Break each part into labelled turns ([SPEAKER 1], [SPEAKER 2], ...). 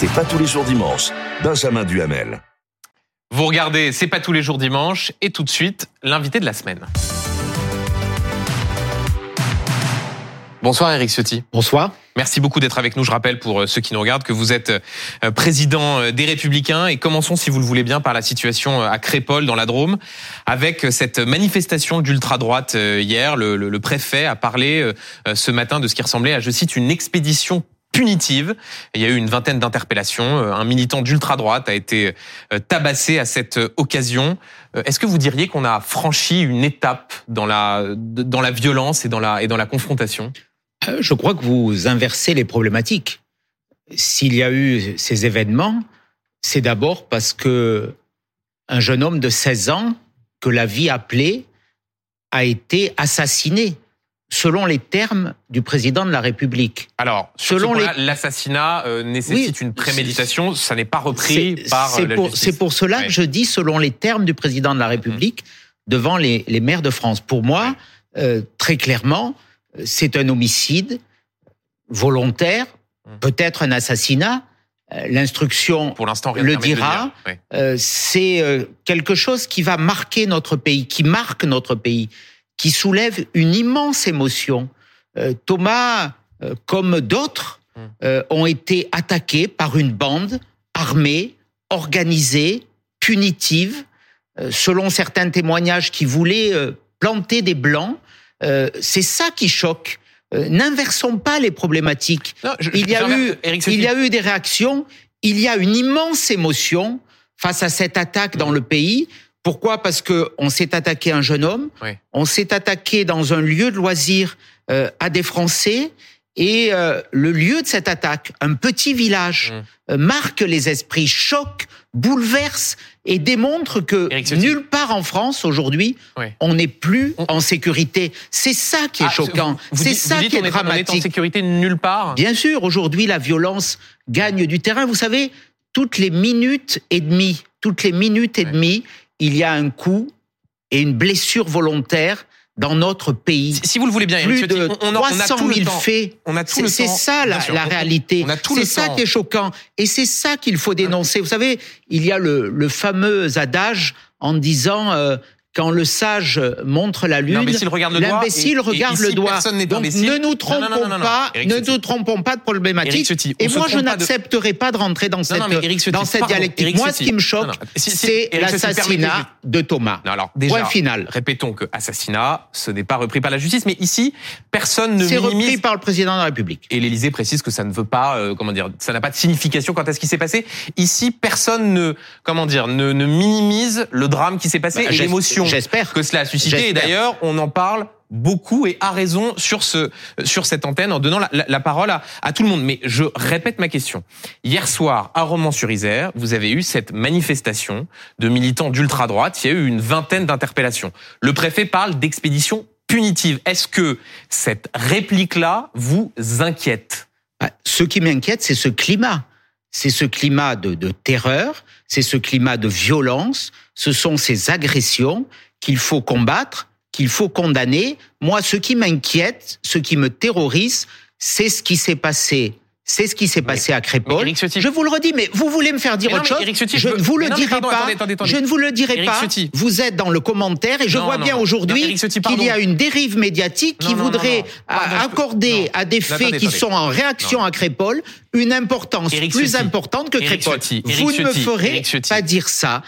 [SPEAKER 1] C'est pas tous les jours dimanche. Benjamin Duhamel.
[SPEAKER 2] Vous regardez C'est pas tous les jours dimanche et tout de suite l'invité de la semaine. Bonsoir Eric Ciotti.
[SPEAKER 3] Bonsoir.
[SPEAKER 2] Merci beaucoup d'être avec nous. Je rappelle pour euh, ceux qui nous regardent que vous êtes euh, président euh, des Républicains et commençons si vous le voulez bien par la situation à Crépol dans la Drôme avec cette manifestation d'ultra-droite hier. Le, le, préfet a parlé ce matin de ce qui ressemblait à, je cite, une expédition punitive. Il y a eu une vingtaine d'interpellations. Un militant d'ultra-droite a été tabassé à cette occasion. Est-ce que vous diriez qu'on a franchi une étape dans la, dans la violence et dans la, et dans la confrontation?
[SPEAKER 3] Euh, je crois que vous inversez les problématiques. S'il y a eu ces événements, c'est d'abord parce que un jeune homme de 16 ans que la vie appelait a été assassiné selon les termes du président de la République.
[SPEAKER 2] Alors, selon l'assassinat euh, nécessite une préméditation, ça n'est pas repris par euh, la
[SPEAKER 3] pour, C'est pour cela que je dis selon les termes du président de la République devant les, maires de France. Pour moi, très clairement, c'est un homicide volontaire, mmh. peut-être un assassinat. Euh, l'instruction le dira. Euh, c'est euh, quelque chose qui va marquer notre pays, qui marque notre pays, qui soulève une immense émotion. Thomas, comme d'autres, mmh. ont été attaqués par une bande armée, organisée, punitive, selon certains témoignages qui voulaient planter des blancs euh, c'est ça qui choque. Euh, n'inversons pas les problématiques. il y a eu, il y a eu des réactions. Il y a une immense émotion face à cette attaque dans le pays. Pourquoi? Parce que on s'est attaqué à un jeune homme, on s'est attaqué dans un lieu de loisir euh, à des Français, et le lieu de cette attaque, un petit village, mmh. marque les esprits, choque, bouleverse et démontre que nulle part en France aujourd'hui on n'est plus en sécurité. C'est ça qui est ah, choquant. C'est ça qui est, dramatique.
[SPEAKER 2] On est en sécurité nulle part.
[SPEAKER 3] Bien sûr, aujourd'hui la violence gagne du terrain. Vous savez, toutes les minutes et demie, toutes les minutes et demie, il y a un coup et une blessure volontaire dans notre pays.
[SPEAKER 2] Si vous le voulez bien,
[SPEAKER 3] plus de on, 300 000 faits. On a tout C'est ça la, la réalité. C'est ça qui est choquant. Et c'est ça qu'il faut dénoncer. Vous savez, il y a le, le fameux adage en disant euh, quand le sage montre la lune,
[SPEAKER 2] l'imbécile regarde le doigt.
[SPEAKER 3] L'imbécile regarde le doigt. Donc ne nous trompons pas, ne nous trompons pas de problématique. et moi, je n'accepterai pas de rentrer dans cette, dans cette dialectique. moi, ce qui me choque, c'est l'assassinat de Thomas.
[SPEAKER 2] alors, déjà, Point final. Répétons que assassinat, ce n'est pas repris par la justice, mais ici, personne ne
[SPEAKER 3] minimise. C'est repris par le président de la République.
[SPEAKER 2] Et l'Élysée précise que ça ne veut pas, euh, comment dire, ça n'a pas de signification quant à ce qui s'est passé. Ici, personne ne, comment dire, ne, ne minimise le drame qui s'est passé bah, et l'émotion
[SPEAKER 3] J'espère
[SPEAKER 2] que cela a suscité. Et d'ailleurs, on en parle beaucoup et a raison sur ce sur cette antenne en donnant la, parole à, à, tout le monde. Mais je répète ma question. Hier soir, à Romans-sur-Isère, vous avez eu cette manifestation de militants d'ultra droite. Il y a eu une vingtaine d'interpellations. Le préfet parle d'expédition punitive. Est-ce que cette réplique-là vous inquiète?
[SPEAKER 3] Bah, Ce qui m'inquiète, c'est ce climat. C'est ce climat de, de terreur, c'est ce climat de violence, ce sont ces agressions qu'il faut combattre, qu'il faut condamner. Moi, ce qui m'inquiète, ce qui me terrorise, c'est ce qui s'est passé c'est ce qui s'est passé à Crépol. Je vous le redis, mais vous voulez me faire dire autre chose Je ne vous le dirai pas. Je ne vous le dirai pas. Vous êtes dans le commentaire et je vois bien aujourd'hui qu'il y a une dérive médiatique qui voudrait accorder à des faits qui sont en réaction à Crépol une importance plus importante que Crépol. Vous ne me ferez pas dire ça.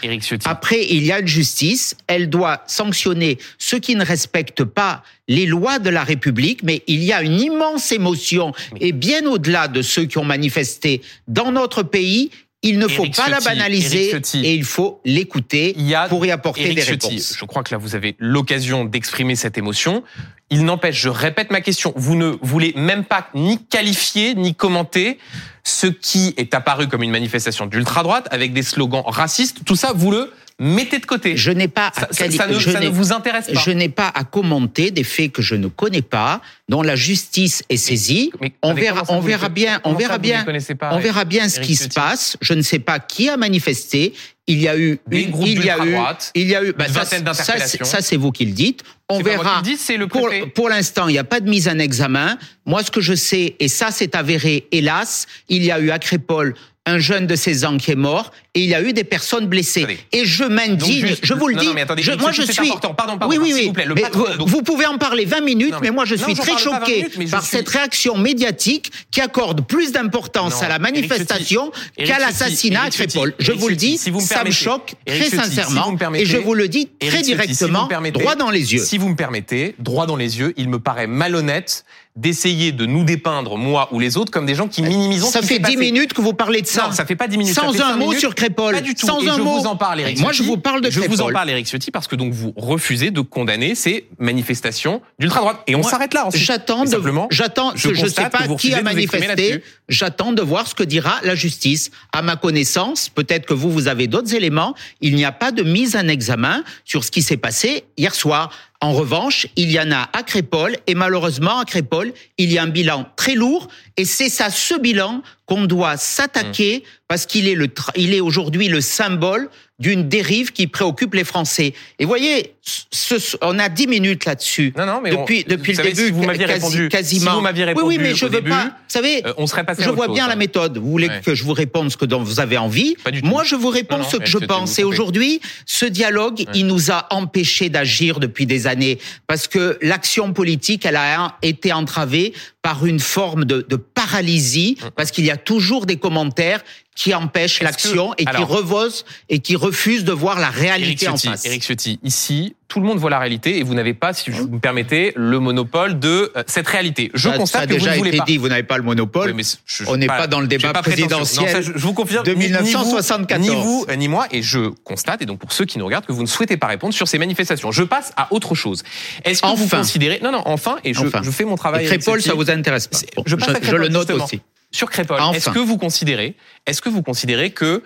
[SPEAKER 3] Après, il y a une justice. Elle doit sanctionner ceux qui ne respectent pas les lois de la République, mais il y a une immense émotion et bien au-delà de ceux qui ont manifesté dans notre pays, il ne faut pas la banaliser et il faut l'écouter pour y apporter des réponses.
[SPEAKER 2] Je crois que là, vous avez l'occasion d'exprimer cette émotion. Il n'empêche, je répète ma question, vous ne voulez même pas ni qualifier ni commenter ce qui est apparu comme une manifestation d'ultra-droite avec des slogans racistes. Tout ça, vous le mettez de côté.
[SPEAKER 3] Je n'ai pas
[SPEAKER 2] ça, ça, ne, vous intéresse pas.
[SPEAKER 3] Je n'ai pas à commenter des faits que je ne connais pas, dont la justice est saisie. on verra, on verra bien, on verra bien, on verra bien ce qui se passe. Je ne sais pas qui a manifesté. Il y a eu
[SPEAKER 2] des
[SPEAKER 3] une,
[SPEAKER 2] groupes
[SPEAKER 3] il y a eu,
[SPEAKER 2] il
[SPEAKER 3] y a eu,
[SPEAKER 2] bah, ça, ça
[SPEAKER 3] c'est vous qui le dites. On verra.
[SPEAKER 2] le
[SPEAKER 3] pour, pour l'instant, il n'y a pas de mise en examen. Moi, ce que je sais, et ça c'est avéré, hélas, il y a eu à Crépol un jeune de 16 ans qui est mort et il y a eu des personnes blessées. Et je m'indigne, je vous le
[SPEAKER 2] non,
[SPEAKER 3] dis,
[SPEAKER 2] non, mais attendez,
[SPEAKER 3] je- moi je suis...
[SPEAKER 2] important. Pardon, pardon,
[SPEAKER 3] oui, oui, oui.
[SPEAKER 2] vous plaît, le
[SPEAKER 3] Mais
[SPEAKER 2] patron,
[SPEAKER 3] vous,
[SPEAKER 2] donc-
[SPEAKER 3] vous pouvez en parler 20 minutes,
[SPEAKER 2] Non,
[SPEAKER 3] mais,
[SPEAKER 2] mais-
[SPEAKER 3] moi je suis très
[SPEAKER 2] parle pas 20
[SPEAKER 3] choqué
[SPEAKER 2] minutes,
[SPEAKER 3] par
[SPEAKER 2] suis-
[SPEAKER 3] cette réaction médiatique qui accorde plus d'importance à la manifestation qu'à l'assassinat à Crépole. Je
[SPEAKER 2] Eric
[SPEAKER 3] vous le dis,
[SPEAKER 2] si vous me
[SPEAKER 3] ça me choque
[SPEAKER 2] Eric
[SPEAKER 3] très
[SPEAKER 2] Ciotti, si
[SPEAKER 3] sincèrement
[SPEAKER 2] vous me permettez,
[SPEAKER 3] et je vous le dis très directement, droit dans les yeux.
[SPEAKER 2] Vous me permettez, droit dans les yeux, il me paraît malhonnête d'essayer de nous dépeindre, moi ou les autres, comme des gens qui minimisons
[SPEAKER 3] Ça
[SPEAKER 2] ce qui
[SPEAKER 3] fait
[SPEAKER 2] s'est
[SPEAKER 3] 10
[SPEAKER 2] passé.
[SPEAKER 3] minutes que vous parlez de ça.
[SPEAKER 2] Non, ça fait pas 10 minutes.
[SPEAKER 3] Sans un mot
[SPEAKER 2] minutes.
[SPEAKER 3] sur Crépole.
[SPEAKER 2] Pas du tout.
[SPEAKER 3] Sans
[SPEAKER 2] Et
[SPEAKER 3] un
[SPEAKER 2] je
[SPEAKER 3] mot.
[SPEAKER 2] vous en parle, Eric
[SPEAKER 3] Moi, je vous parle de
[SPEAKER 2] Je vous en parle, Eric Ciotti, parce que donc vous refusez de condamner ces manifestations d'ultra-droite. Et on s'arrête là. ensuite.
[SPEAKER 3] J'attends de,
[SPEAKER 2] simplement,
[SPEAKER 3] j'attends,
[SPEAKER 2] je
[SPEAKER 3] je, sais pas qui a manifesté. J'attends de voir ce que dira la justice. À ma connaissance, peut-être que vous, vous avez d'autres éléments. Il n'y a pas de mise en examen sur ce qui s'est passé hier soir. En revanche, il y en a à Crépole et malheureusement à Il y a un bilan très lourd et c'est à ce bilan qu'on doit s'attaquer
[SPEAKER 2] Mmh.
[SPEAKER 3] parce qu'il est le, tra- il est aujourd'hui le symbole d'une dérive qui préoccupe les Français. Et voyez, ce- on a 10 minutes là-dessus.
[SPEAKER 2] Non, non, mais on-
[SPEAKER 3] depuis depuis le
[SPEAKER 2] savez,
[SPEAKER 3] début,
[SPEAKER 2] si vous m'aviez
[SPEAKER 3] quasi-
[SPEAKER 2] répondu,
[SPEAKER 3] quasiment.
[SPEAKER 2] si vous m'aviez
[SPEAKER 3] oui, oui, mais je veux
[SPEAKER 2] début,
[SPEAKER 3] pas. Vous savez,
[SPEAKER 2] euh, on serait passé
[SPEAKER 3] je vois
[SPEAKER 2] chose,
[SPEAKER 3] bien
[SPEAKER 2] hein.
[SPEAKER 3] la méthode. Vous voulez
[SPEAKER 2] Ouais.
[SPEAKER 3] que je vous réponde ce que dont vous avez envie?
[SPEAKER 2] Pas du tout.
[SPEAKER 3] Moi, je vous réponds
[SPEAKER 2] Non,
[SPEAKER 3] ce que je pense. Et aujourd'hui, ce dialogue, il nous a empêchés d'agir depuis des années parce que l'action politique, elle a été entravée par une forme de, de paralysie parce qu'il y a toujours des commentaires qui empêchent
[SPEAKER 2] Est-ce
[SPEAKER 3] l'action et qui revosent et qui refusent de voir la
[SPEAKER 2] Eric
[SPEAKER 3] réalité en
[SPEAKER 2] Ciotti,
[SPEAKER 3] face.
[SPEAKER 2] Eric Ciotti, ici, tout le monde voit la réalité et vous n'avez pas, si vous me permettez, le monopole de euh, cette réalité. Je
[SPEAKER 3] ça,
[SPEAKER 2] constate
[SPEAKER 3] ça a
[SPEAKER 2] que vous
[SPEAKER 3] déjà
[SPEAKER 2] ne voulez pas.
[SPEAKER 3] dit, vous n'avez pas le monopole.
[SPEAKER 2] Oui, mais je- je-
[SPEAKER 3] On n'est
[SPEAKER 2] pas-
[SPEAKER 3] pas dans le débat présidentiel
[SPEAKER 2] Non, ça, je, je vous confirme.
[SPEAKER 3] de
[SPEAKER 2] ni- ni vous-
[SPEAKER 3] 1974.
[SPEAKER 2] Ni vous, ni moi, et je constate, et donc pour ceux qui nous regardent, que vous ne souhaitez pas répondre sur ces manifestations. Je passe à autre chose. Est-ce que vous
[SPEAKER 3] Enfin.
[SPEAKER 2] considérez... Non, non, enfin, et je,
[SPEAKER 3] Enfin.
[SPEAKER 2] je fais mon travail...
[SPEAKER 3] Et
[SPEAKER 2] Eric
[SPEAKER 3] ça vous intéresse pas. Bon,
[SPEAKER 2] je passe à
[SPEAKER 3] le note
[SPEAKER 2] justement.
[SPEAKER 3] aussi.
[SPEAKER 2] Sur Crépole,
[SPEAKER 3] Enfin.
[SPEAKER 2] est-ce que vous considérez, est-ce que vous considérez que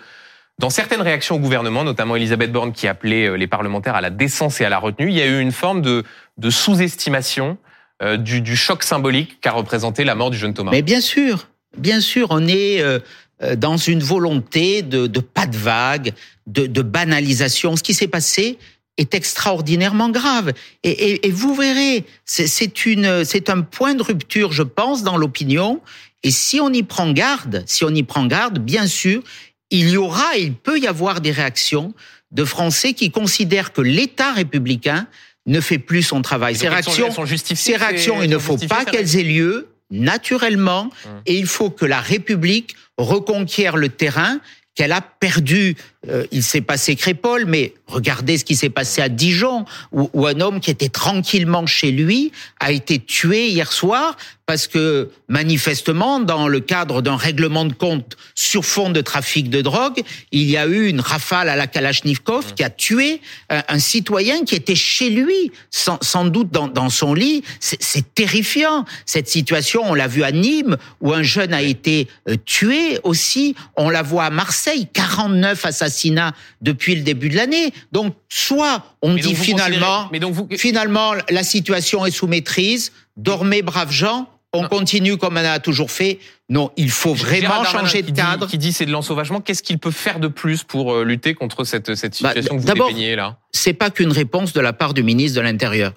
[SPEAKER 2] dans certaines réactions au gouvernement, notamment Elisabeth Borne qui appelait euh, les parlementaires à la décence et à la retenue, il y a eu une forme de, de sous-estimation euh, du, du choc symbolique qu'a représenté la mort du jeune Thomas?
[SPEAKER 3] Mais bien sûr, bien sûr, on est euh, dans une volonté de, de pas de vague, de, de banalisation. Ce qui s'est passé est extraordinairement grave. Et, et, et vous verrez, c'est un point de rupture, je pense, dans l'opinion. Et si on y prend garde, si on y prend garde, bien sûr, il y aura, il peut y avoir des réactions de Français qui considèrent que l'État républicain ne fait plus son travail. Ces réactions,
[SPEAKER 2] sont
[SPEAKER 3] ces réactions, il ne faut pas qu'elles aient lieu naturellement
[SPEAKER 2] Hum.
[SPEAKER 3] et il faut que la République reconquiert le terrain qu'elle a perdu. Euh, il s'est passé Crépole, mais regardez ce qui s'est passé à Dijon, où, un homme qui était tranquillement chez lui a été tué hier soir parce que manifestement, dans le cadre d'un règlement de compte sur fond de trafic de drogue, il y a eu une rafale à la Kalachnikov qui a tué un, citoyen qui était chez lui, sans, doute dans, son lit. C'est terrifiant cette situation. On l'a vu à Nîmes où un jeune a été euh, tué aussi. On la voit à Marseille, 49 assassinats depuis le début de l'année. Donc soit on
[SPEAKER 2] Mais
[SPEAKER 3] dit finalement,
[SPEAKER 2] mais donc vous-
[SPEAKER 3] finalement la situation est sous maîtrise. Dormez braves gens. On
[SPEAKER 2] Non.
[SPEAKER 3] continue comme on a toujours fait. Non, il faut vraiment changer de
[SPEAKER 2] dit-
[SPEAKER 3] cadre.
[SPEAKER 2] Qui dit c'est de l'ensauvagement. Qu'est-ce qu'il peut faire de plus pour euh, lutter contre cette, cette
[SPEAKER 3] Bah,
[SPEAKER 2] situation que vous dépeignez là?
[SPEAKER 3] c'est pas qu'une réponse de la part du ministre de l'Intérieur.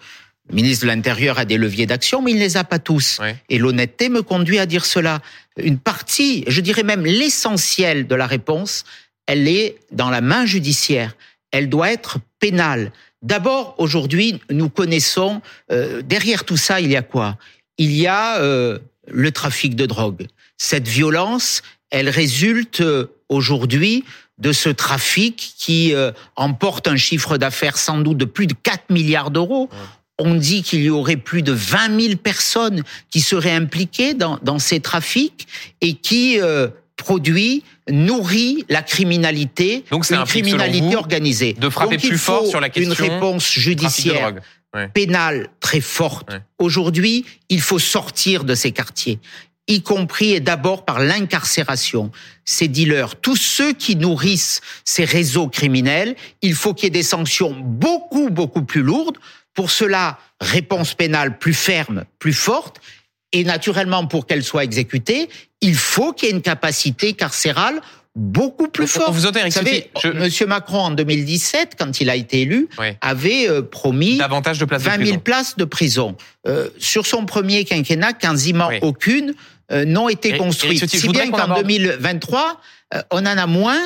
[SPEAKER 3] Le ministre de l'Intérieur a des leviers d'action, mais il ne les a pas tous. Et l'honnêteté me conduit à dire cela. Une partie, je dirais même l'essentiel de la réponse, elle est dans la main judiciaire. Elle doit être pénale. D'abord, aujourd'hui, nous connaissons, euh, derrière tout ça, il y a quoi? Il y a euh, le trafic de drogue. Cette violence, elle résulte euh, aujourd'hui de ce trafic qui euh, emporte un chiffre d'affaires sans doute de plus de 4 milliards d'euros. On dit qu'il y aurait plus de 20 000 personnes qui seraient impliquées dans, dans ces trafics et qui produit, nourrit la criminalité,
[SPEAKER 2] Donc,
[SPEAKER 3] une criminalité
[SPEAKER 2] vous,
[SPEAKER 3] organisée.
[SPEAKER 2] de frapper
[SPEAKER 3] Donc, il
[SPEAKER 2] plus fort
[SPEAKER 3] faut
[SPEAKER 2] sur la question
[SPEAKER 3] une réponse judiciaire.
[SPEAKER 2] Ouais.
[SPEAKER 3] pénale très forte.
[SPEAKER 2] Ouais.
[SPEAKER 3] Aujourd'hui, il faut sortir de ces quartiers, y compris et d'abord par l'incarcération. Ces dealers, tous ceux qui nourrissent ces réseaux criminels, il faut qu'il y ait des sanctions beaucoup, beaucoup plus lourdes. Pour cela, réponse pénale plus ferme, plus forte. Et naturellement, pour qu'elle soit exécutée, il faut qu'il y ait une capacité carcérale beaucoup plus forte.
[SPEAKER 2] vous entend, Eric
[SPEAKER 3] Vous savez.
[SPEAKER 2] Je-
[SPEAKER 3] Monsieur Macron, en 2017, quand il a été élu, avait euh, promis
[SPEAKER 2] Davantage de places de
[SPEAKER 3] 20 000
[SPEAKER 2] prison.
[SPEAKER 3] places de prison. Euh, sur son premier quinquennat, quasiment
[SPEAKER 2] Oui.
[SPEAKER 3] aucune. euh, n'ont été construites. si bien qu'en 2023, euh, on en a moins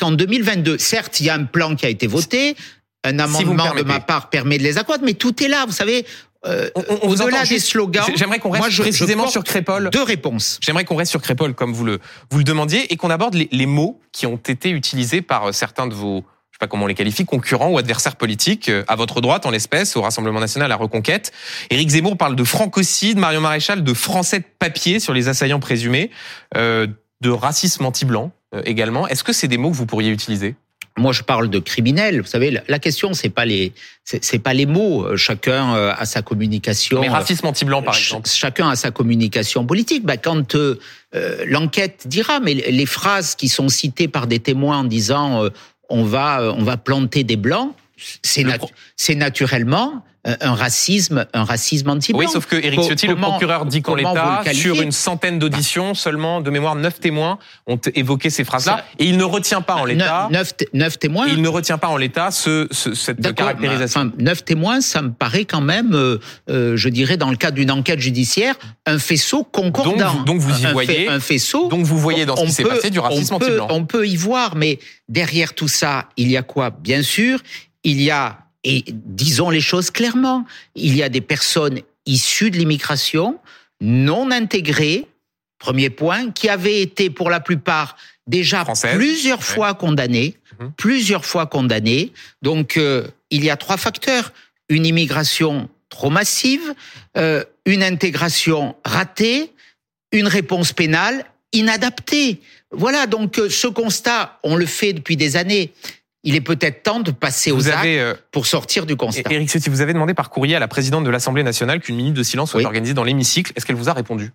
[SPEAKER 3] qu'en 2022. Certes, il y a un plan qui a été voté, un amendement de ma part permet de les accroître, mais tout est là, vous savez.
[SPEAKER 2] Euh, Au-delà des slogans, j'aimerais qu'on reste précisément sur Crépol.
[SPEAKER 3] Deux réponses.
[SPEAKER 2] J'aimerais qu'on reste sur Crépol comme vous le vous le demandiez et qu'on aborde les, les, mots qui ont été utilisés par certains de vos je sais pas comment on les qualifie, concurrents ou adversaires politiques, euh, à votre droite en l'espèce, au Rassemblement national, à Reconquête. Éric Zemmour parle de francocide, Marion Maréchal de français de papier sur les assaillants présumés, euh, de racisme anti-blanc euh, également. Est-ce que c'est des mots que vous pourriez utiliser?
[SPEAKER 3] Moi, je parle de criminels. Vous savez, la question, c'est pas les, c'est pas les mots. Chacun a sa communication.
[SPEAKER 2] Mais racisme anti-blanc, par exemple.
[SPEAKER 3] Chacun a sa communication politique. Bah, quand euh, l'enquête dira, mais les phrases qui sont citées par des témoins en disant on va, on va planter des blancs. C'est naturellement un racisme, un racisme anti-blanc.
[SPEAKER 2] Oui, sauf que Éric Ciotti, le procureur dit qu'en l'État, sur une centaine d'auditions, seulement de mémoire, neuf témoins ont évoqué ces phrases-là, et il ne retient pas en l'État.
[SPEAKER 3] Neuf, témoins.
[SPEAKER 2] Il ne retient pas en l'État ce, cette caractérisation.
[SPEAKER 3] Enfin, neuf témoins, ça me paraît quand même, euh, euh, je dirais, dans le cadre d'une enquête judiciaire, un faisceau concordant.
[SPEAKER 2] Donc, donc vous y voyez un faisceau. Donc vous voyez dans ce qui s'est passé du racisme anti-blanc.
[SPEAKER 3] On peut y voir, mais derrière tout ça, il y a quoi? Bien sûr, il y a et disons les choses clairement, il y a des personnes issues de l'immigration, non intégrées, premier point, qui avaient été pour la plupart déjà plusieurs fois condamnées, mhm. plusieurs fois condamnées. Donc euh, il y a trois facteurs une immigration trop massive, euh, une intégration ratée, une réponse pénale inadaptée. Voilà, donc euh, ce constat, on le fait depuis des années il est peut-être temps de passer aux actes euh, pour sortir du constat.
[SPEAKER 2] Éric Ciotti, vous avez demandé par courrier à la présidente de l'Assemblée nationale qu'une minute de silence soit organisée dans l'hémicycle. Est-ce qu'elle vous a répondu?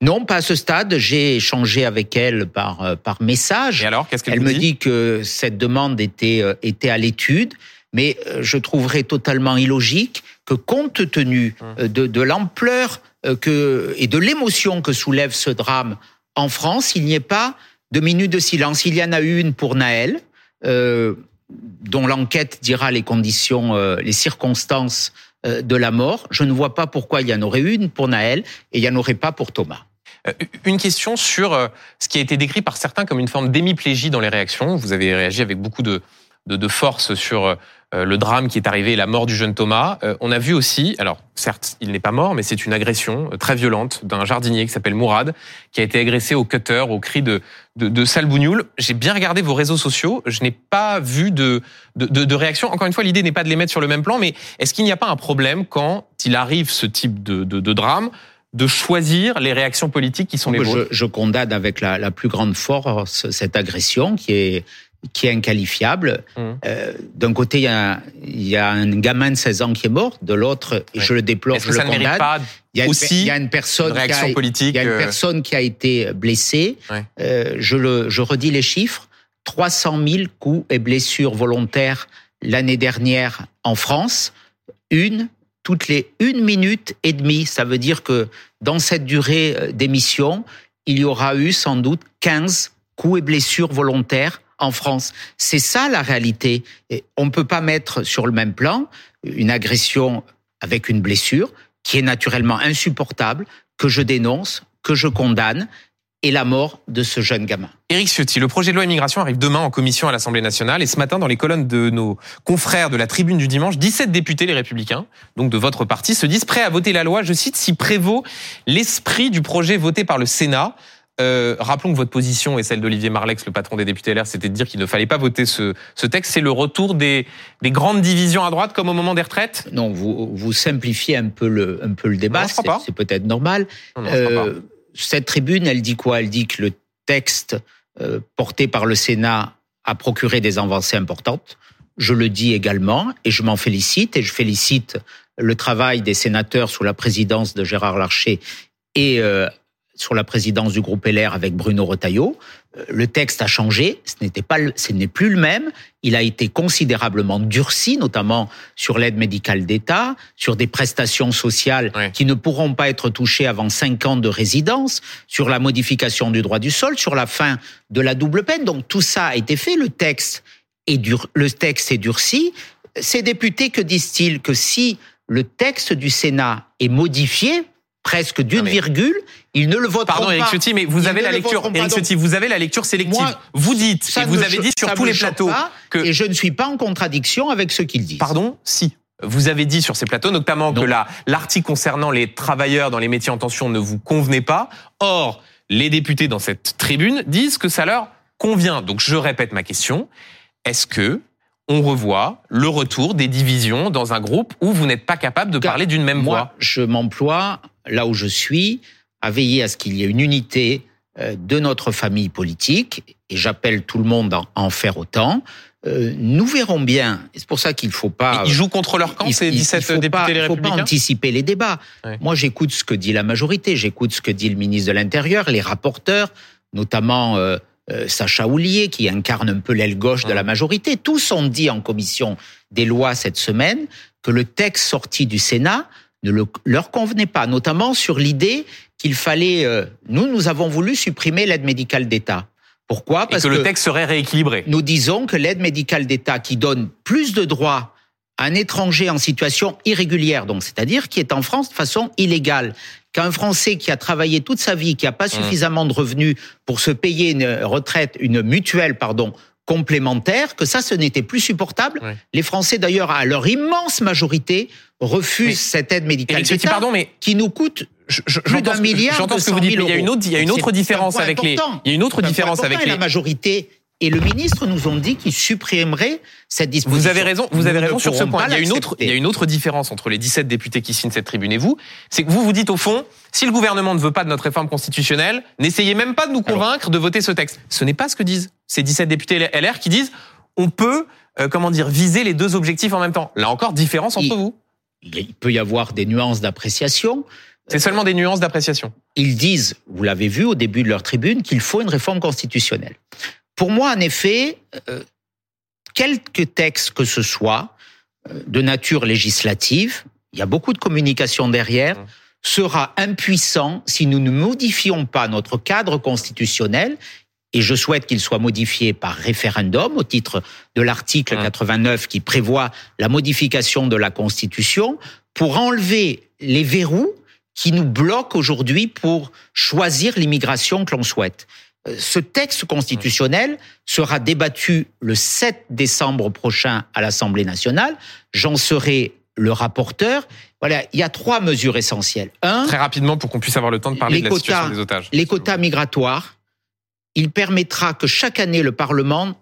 [SPEAKER 3] Non, pas à ce stade. J'ai échangé avec elle par euh, par message.
[SPEAKER 2] Et alors, qu'est-ce qu'elle
[SPEAKER 3] Elle
[SPEAKER 2] me
[SPEAKER 3] dit, que cette demande était euh, était à l'étude, mais je trouverais totalement illogique que, compte tenu hum. de, de l'ampleur que et de l'émotion que soulève ce drame en France, il n'y ait pas de minute de silence. Il y en a une pour Naël, euh, dont l'enquête dira les conditions, euh, les circonstances euh, de la mort. Je ne vois pas pourquoi il y en aurait une pour Naël et il n'y en aurait pas pour Thomas.
[SPEAKER 2] Une question sur ce qui a été décrit par certains comme une forme d'hémiplégie dans les réactions. Vous avez réagi avec beaucoup de, de, de force sur euh, le drame qui est arrivé, la mort du jeune Thomas. Euh, on a vu aussi, alors certes, il n'est pas mort, mais c'est une agression euh, très violente d'un jardinier qui s'appelle Mourad, qui a été agressé au cutter, au cri de, de, de Salbougnoul. J'ai bien regardé vos réseaux sociaux, je n'ai pas vu de, de, de, réaction. Encore une fois, l'idée n'est pas de les mettre sur le même plan, mais est-ce qu'il n'y a pas un problème quand il arrive ce type de, de, drame de choisir les réactions politiques qui sont les vôtres?
[SPEAKER 3] je, je condamne avec la, la plus grande force cette agression qui est qui est inqualifiable. Mmh. Euh, D'un côté, il y, a, il y, a, un gamin de 16 ans qui est mort, de l'autre, je le déplore, je le condamne. Il y a une,
[SPEAKER 2] aussi
[SPEAKER 3] une personne
[SPEAKER 2] qui a,
[SPEAKER 3] politique, il y a une euh, personne qui a été blessée. Euh, je, le, je redis les chiffres 300 000 coups et blessures volontaires l'année dernière en France. Une toutes les une minute et demie. Ça veut dire que dans cette durée euh, d'émission, il y aura eu sans doute 15 coups et blessures volontaires en France. C'est ça la réalité. On ne peut pas mettre sur le même plan une agression avec une blessure qui est naturellement insupportable, que je dénonce, que je condamne, et la mort de ce jeune gamin.
[SPEAKER 2] Éric Ciotti, le projet de loi immigration arrive demain en commission à l'Assemblée nationale et ce matin dans les colonnes de nos confrères de la tribune du dimanche, 17 députés les républicains, donc de votre parti, se disent prêts à voter la loi, je cite, si prévaut l'esprit du projet voté par le Sénat. Euh, rappelons que votre position et celle d'Olivier Marlex, le patron des députés LR, c'était de dire qu'il ne fallait pas voter ce, ce texte. C'est le retour des, des, grandes divisions à droite comme au moment des retraites?
[SPEAKER 3] Non, vous, vous simplifiez un peu le, un peu le débat. C'est peut-être normal.
[SPEAKER 2] euh,
[SPEAKER 3] cette tribune, elle dit quoi? Elle dit que le texte euh, porté par le Sénat a procuré des avancées importantes. Je le dis également et je m'en félicite et je félicite le travail des sénateurs sous la présidence de Gérard Larcher et euh, sur la présidence du groupe LR avec Bruno Retailleau. Euh, le texte a changé, ce n'était pas, ce n'est plus le même. Il a été considérablement durci, notamment sur l'aide médicale d'État, sur des prestations sociales qui ne pourront pas être touchées avant cinq ans de résidence, sur la modification du droit du sol, sur la fin de la double peine. Donc tout ça a été fait. Le texte est dur, le texte est durci. Ces députés, que disent-ils que si le texte du Sénat est modifié, presque d'une virgule, ils ne le voteront
[SPEAKER 2] Pardon,
[SPEAKER 3] pas.
[SPEAKER 2] Eric Ciotti, mais vous
[SPEAKER 3] Ils
[SPEAKER 2] avez la
[SPEAKER 3] le
[SPEAKER 2] lecture. Eric Ciotti, vous avez la lecture sélective.
[SPEAKER 3] Moi,
[SPEAKER 2] vous dites, et vous avez dit sur tous les plateaux
[SPEAKER 3] pas,
[SPEAKER 2] que
[SPEAKER 3] Et je ne suis pas en contradiction avec ce qu'ils disent.
[SPEAKER 2] Pardon Si. Vous avez dit sur ces plateaux, notamment
[SPEAKER 3] Non.
[SPEAKER 2] que la- l'article concernant les travailleurs dans les métiers en tension ne vous convenait pas. Or, les députés dans cette tribune disent que ça leur convient. Donc, je répète ma question. Est-ce que on revoit le retour des divisions dans un groupe où vous n'êtes pas capable de
[SPEAKER 3] Car
[SPEAKER 2] parler d'une même
[SPEAKER 3] Moi,
[SPEAKER 2] voix?
[SPEAKER 3] je m'emploie, là où je suis, à veiller à ce qu'il y ait une unité euh, de notre famille politique, et j'appelle tout le monde à en faire autant. Euh, nous verrons bien, c'est pour ça qu'il ne faut pas...
[SPEAKER 2] Ils jouent contre leur camp,
[SPEAKER 3] il-
[SPEAKER 2] ces
[SPEAKER 3] il- il
[SPEAKER 2] 17
[SPEAKER 3] faut
[SPEAKER 2] députés
[SPEAKER 3] pas,
[SPEAKER 2] les
[SPEAKER 3] faut pas anticiper les débats.
[SPEAKER 2] Ouais.
[SPEAKER 3] Moi, j'écoute ce que dit la majorité, j'écoute ce que dit le ministre de l'Intérieur, les rapporteurs, notamment euh, euh, Sacha Houlier, qui incarne un peu l'aile gauche de la majorité. Tous ont dit en commission des lois cette semaine que le texte sorti du Sénat ne le- leur convenait pas, notamment sur l'idée qu'il fallait... euh, nous, nous avons voulu supprimer l'aide médicale d'État. Pourquoi?
[SPEAKER 2] Et que, le texte serait rééquilibré.
[SPEAKER 3] nous disons que l'aide médicale d'État qui donne plus de droits à un étranger en situation irrégulière, donc c'est-à-dire qui est en France de façon illégale, qu'un Français qui a travaillé toute sa vie, qui n'a pas suffisamment de revenus pour se payer une retraite, une mutuelle, pardon, complémentaire, que ça, ce n'était plus supportable.
[SPEAKER 2] Ouais.
[SPEAKER 3] Les Français, d'ailleurs, à leur immense majorité, refusent
[SPEAKER 2] Mais-
[SPEAKER 3] cette aide médicale d'État
[SPEAKER 2] pardon, mais
[SPEAKER 3] qui nous coûte
[SPEAKER 2] je- je-
[SPEAKER 3] plus
[SPEAKER 2] j'entends
[SPEAKER 3] d'un
[SPEAKER 2] ce que-
[SPEAKER 3] milliard.
[SPEAKER 2] J'entends ce que vous
[SPEAKER 3] 200
[SPEAKER 2] dites,
[SPEAKER 3] 000
[SPEAKER 2] mais il y a une autre, il y a une autre différence avec les, il y a une autre différence avec les,
[SPEAKER 3] la majorité et le ministre nous ont dit qu'ils supprimeraient cette disposition.
[SPEAKER 2] Vous avez raison, vous avez
[SPEAKER 3] Nous
[SPEAKER 2] raison sur ce point. Il y a une autre, il y a une autre différence entre les 17 députés qui signent cette tribune et vous. C'est que vous vous dites au fond, si le gouvernement ne veut pas de notre réforme constitutionnelle, n'essayez même pas de nous convaincre de voter ce texte. Ce n'est pas ce que disent ces 17 députés LR qui disent, on peut, euh, comment dire, viser les deux objectifs en même temps. Là encore, différence entre
[SPEAKER 3] Il-
[SPEAKER 2] vous.
[SPEAKER 3] Il peut y avoir des nuances d'appréciation.
[SPEAKER 2] C'est seulement des nuances d'appréciation.
[SPEAKER 3] Ils disent, vous l'avez vu au début de leur tribune, qu'il faut une réforme constitutionnelle. Pour moi, en effet, euh, quelques textes que ce soit, euh, de nature législative, il y a beaucoup de communication derrière,
[SPEAKER 2] Mmh.
[SPEAKER 3] sera impuissant si nous ne modifions pas notre cadre constitutionnel. Et je souhaite qu'il soit modifié par référendum au titre de l'article
[SPEAKER 2] Mmh.
[SPEAKER 3] 89 qui prévoit la modification de la Constitution pour enlever les verrous qui nous bloquent aujourd'hui pour choisir l'immigration que l'on souhaite. Ce texte constitutionnel sera débattu le 7 décembre prochain à l'Assemblée nationale. J'en serai le rapporteur. Voilà, il y a trois mesures essentielles. Un,
[SPEAKER 2] Très rapidement pour qu'on puisse avoir le temps de parler
[SPEAKER 3] Les
[SPEAKER 2] de la
[SPEAKER 3] quotas-
[SPEAKER 2] situation des otages.
[SPEAKER 3] les quotas migratoires. Il permettra que chaque année le Parlement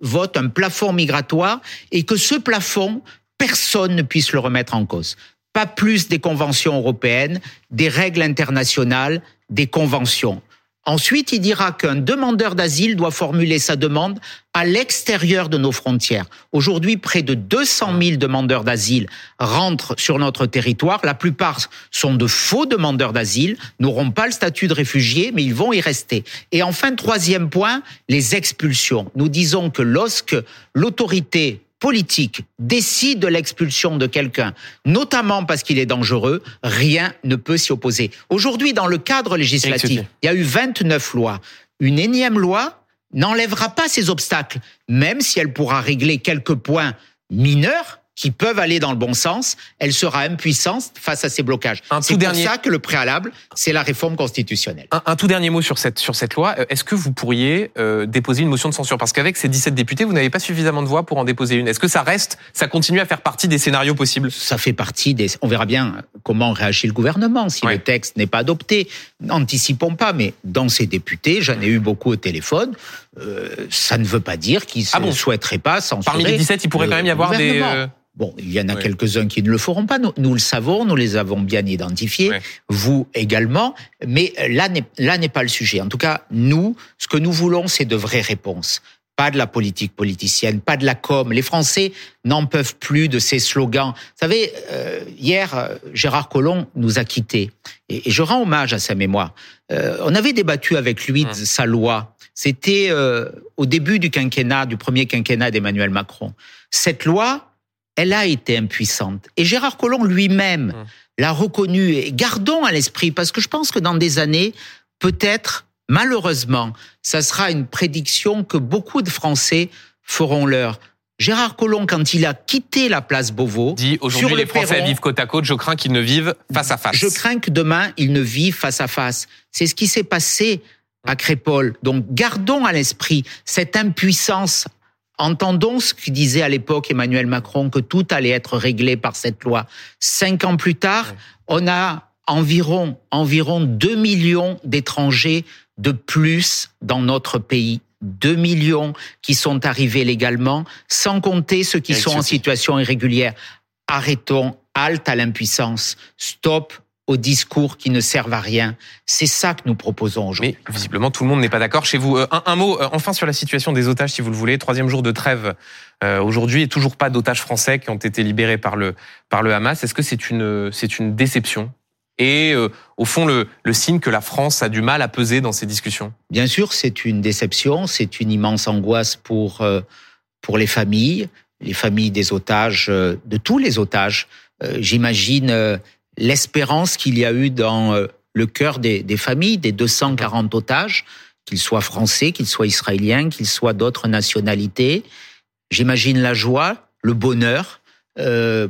[SPEAKER 3] vote un plafond migratoire et que ce plafond, personne ne puisse le remettre en cause. Pas plus des conventions européennes, des règles internationales, des conventions. Ensuite, il dira qu'un demandeur d'asile doit formuler sa demande à l'extérieur de nos frontières. Aujourd'hui, près de 200 000 demandeurs d'asile rentrent sur notre territoire. La plupart sont de faux demandeurs d'asile, n'auront pas le statut de réfugiés, mais ils vont y rester. Et enfin, troisième point, les expulsions. Nous disons que lorsque l'autorité politique décide de l'expulsion de quelqu'un, notamment parce qu'il est dangereux, rien ne peut s'y opposer. Aujourd'hui, dans le cadre législatif, il y a eu 29 lois. Une énième loi n'enlèvera pas ces obstacles, même si elle pourra régler quelques points mineurs qui peuvent aller dans le bon sens, elle sera impuissante face à ces blocages. C'est pour
[SPEAKER 2] dernier-
[SPEAKER 3] ça que le préalable, c'est la réforme constitutionnelle.
[SPEAKER 2] Un, un tout dernier mot sur cette, sur cette loi. Euh, Est-ce que vous pourriez euh, déposer une motion de censure? Parce qu'avec ces 17 députés, vous n'avez pas suffisamment de voix pour en déposer une. Est-ce que ça reste, ça continue à faire partie des scénarios possibles?
[SPEAKER 3] Ça fait partie des. On verra bien comment réagit le gouvernement si
[SPEAKER 2] Ouais.
[SPEAKER 3] le texte n'est pas adopté. N'anticipons pas, mais dans ces députés, j'en ai eu beaucoup au téléphone. Euh, ça ne veut pas dire qu'ils
[SPEAKER 2] Ah
[SPEAKER 3] ne
[SPEAKER 2] bon
[SPEAKER 3] souhaiteraient pas censurer.
[SPEAKER 2] Parmi les 17, il pourrait quand même y avoir des... euh,
[SPEAKER 3] Bon, il y en a quelques-uns qui ne le feront pas. Nous, nous le savons, nous les avons bien identifiés. Vous également. Mais là n'est pas le sujet. En tout cas, nous, ce que nous voulons, c'est de vraies réponses. Pas de la politique politicienne, pas de la com. Les Français n'en peuvent plus de ces slogans. Vous savez, euh, hier, Gérard Collomb nous a quittés. Et, et je rends hommage à sa mémoire. Euh, on avait débattu avec lui de sa loi. C'était euh, au début du quinquennat, du premier quinquennat d'Emmanuel Macron. Cette loi, elle a été impuissante. Et Gérard Collomb lui-même
[SPEAKER 2] Hum.
[SPEAKER 3] l'a reconnu. Et gardons à l'esprit, parce que je pense que dans des années, peut-être, malheureusement, ça sera une prédiction que beaucoup de Français feront leur. Gérard Collomb, quand il a quitté la place Beauvau,
[SPEAKER 2] dit aujourd'hui les Français vivent côte à côte. Je crains qu'ils ne vivent face à face.
[SPEAKER 3] Je crains que demain ils ne vivent face à face. C'est ce qui s'est passé à Crépole. Donc gardons à l'esprit cette impuissance. Entendons ce que disait à l'époque Emmanuel Macron que tout allait être réglé par cette loi. Cinq ans plus tard, on a environ environ 2 millions d'étrangers de plus dans notre pays. 2 millions qui sont arrivés légalement, sans compter ceux qui sont en situation irrégulière. Arrêtons, halte à l'impuissance, stop aux discours qui ne servent à rien. C'est ça que nous proposons aujourd'hui.
[SPEAKER 2] Mais visiblement, tout le monde n'est pas d'accord chez vous. Euh, un, mot, euh, enfin, sur la situation des otages, si vous le voulez. Troisième jour de trêve euh, aujourd'hui, et toujours pas d'otages français qui ont été libérés par le, par le Hamas. Est-ce que c'est une, c'est une déception? Et euh, au fond le, le, signe que la France a du mal à peser dans ces discussions?
[SPEAKER 3] Bien sûr, c'est une déception, c'est une immense angoisse pour euh, pour les familles, les familles des otages, euh, de tous les otages. J'imagine l'espérance qu'il y a eu dans le cœur des, des familles des 240 otages, qu'ils soient français, qu'ils soient israéliens, qu'ils soient d'autres nationalités. J'imagine la joie, le bonheur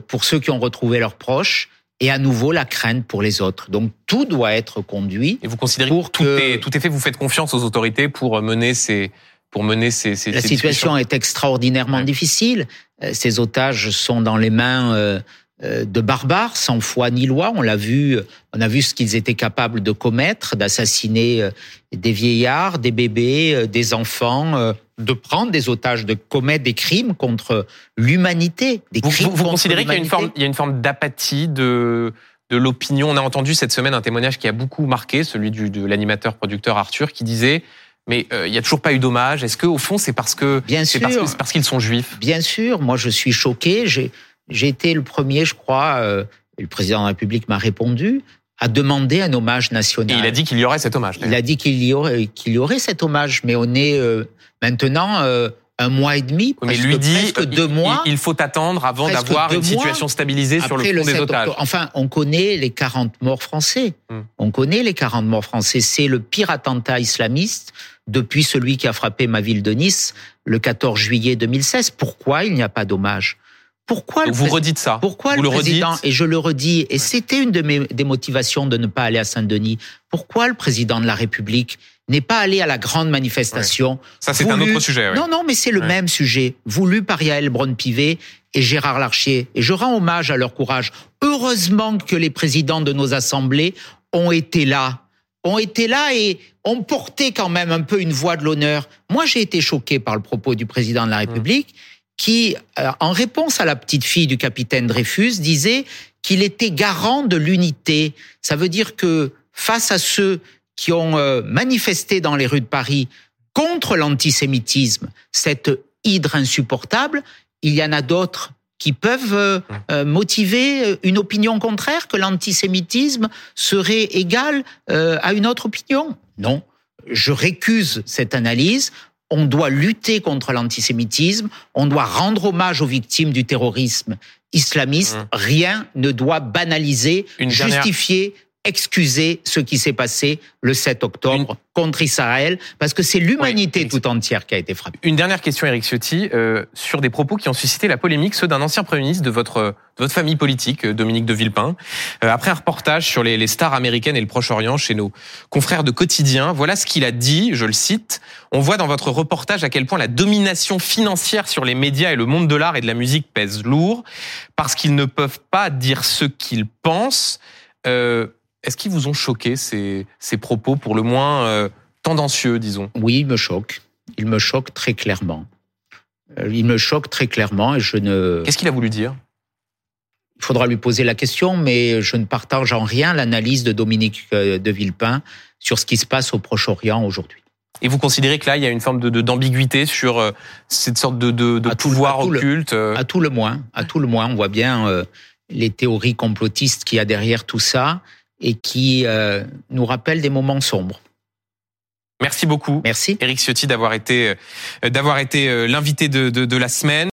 [SPEAKER 3] pour ceux qui ont retrouvé leurs proches et à nouveau la crainte pour les autres. Donc tout doit être conduit.
[SPEAKER 2] Et vous considérez pour que tout, est, tout est fait, vous faites confiance aux autorités pour mener ces pour mener ces, ces
[SPEAKER 3] La situation est extraordinairement difficile. Euh, ces otages sont dans les mains euh, euh, de barbares sans foi ni loi. On l'a vu, on a vu ce qu'ils étaient capables de commettre, d'assassiner des vieillards, des bébés, des enfants, de prendre des otages, de commettre des crimes contre l'humanité.
[SPEAKER 2] Des vous, vous, considérez qu'il y a une forme, il y a une forme d'apathie de de l'opinion. On a entendu cette semaine un témoignage qui a beaucoup marqué, celui du, de l'animateur producteur Arthur, qui disait mais euh, il y a toujours pas eu d'hommage. Est-ce que au fond c'est parce que c'est parce, parce qu'ils sont juifs?
[SPEAKER 3] Bien sûr. Moi je suis choqué. J'ai j'ai été le premier, je crois. Euh, le président de la République m'a répondu à demander un hommage national.
[SPEAKER 2] Et il a dit qu'il y aurait cet hommage.
[SPEAKER 3] Il a dit qu'il y aurait qu'il y aurait cet hommage, mais on est euh, Maintenant, euh, un mois et demi,
[SPEAKER 2] mais lui dit, deux mois. Il faut attendre avant d'avoir une situation stabilisée sur le front des otages.
[SPEAKER 3] Enfin, on connaît les 40 morts français. Hmm. On connaît les 40 morts français. C'est le pire attentat islamiste depuis celui qui a frappé ma ville de Nice le 14 juillet 2016. Pourquoi il n'y a pas d'hommage
[SPEAKER 2] pourquoi vous redites ça.
[SPEAKER 3] Pourquoi le, président et je le redis et c'était une de mes des motivations de ne pas aller à Saint-Denis. Pourquoi le président de la République n'est pas allé à la grande manifestation
[SPEAKER 2] Ça c'est un autre sujet.
[SPEAKER 3] Non non, mais c'est le même sujet voulu par Yael Braun-Pivet et Gérard Larcher et je rends hommage à leur courage. Heureusement que les présidents de nos assemblées ont été là. Ont été là et ont porté quand même un peu une voix de l'honneur. Moi, j'ai été choqué par le propos du président de la République qui, euh, en réponse à la petite fille du capitaine Dreyfus, disait qu'il était garant de l'unité. Ça veut dire que face à ceux qui ont euh, manifesté dans les rues de Paris contre l'antisémitisme, cette hydre insupportable, il y en a d'autres qui peuvent euh, motiver une opinion contraire, que l'antisémitisme serait égal à une autre opinion? Non, je récuse cette analyse on doit lutter contre l'antisémitisme, on doit rendre hommage aux victimes du terrorisme islamiste. Mmh. Rien ne doit banaliser, justifier, excuser ce qui s'est passé le 7 octobre contre Israël, parce que c'est l'humanité tout entière qui a été frappée.
[SPEAKER 2] Une dernière question, Eric Ciotti, euh, sur des propos qui ont suscité la polémique, ceux d'un ancien Premier ministre de votre, de votre famille politique, euh, Dominique de Villepin. Euh, après un reportage sur les, les stars américaines et le Proche-Orient chez nos confrères de quotidien, voilà ce qu'il a dit, je le cite, on voit dans votre reportage à quel point la domination financière sur les médias et le monde de l'art et de la musique pèse lourd, parce qu'ils ne peuvent pas dire ce qu'ils pensent. Euh, est-ce qu'ils vous ont choqué ces, ces propos pour le moins euh, tendancieux, disons?
[SPEAKER 3] Oui, il me choque. Il me choque très clairement. Euh, il me choque très clairement et je ne.
[SPEAKER 2] Qu'est-ce qu'il a voulu dire?
[SPEAKER 3] Il faudra lui poser la question, mais je ne partage en rien l'analyse de Dominique euh, de Villepin sur ce qui se passe au Proche-Orient aujourd'hui.
[SPEAKER 2] Et vous considérez que là, il y a une forme de d'ambiguïté sur cette sorte de, de, de pouvoir occulte
[SPEAKER 3] À tout le moins, à tout le moins, on voit bien les théories complotistes qu'il y a derrière tout ça et qui euh, nous rappelle des moments sombres.
[SPEAKER 2] Merci beaucoup.
[SPEAKER 3] Merci.
[SPEAKER 2] Eric Ciotti d'avoir été, euh, d'avoir été euh, l'invité de, de, de la semaine.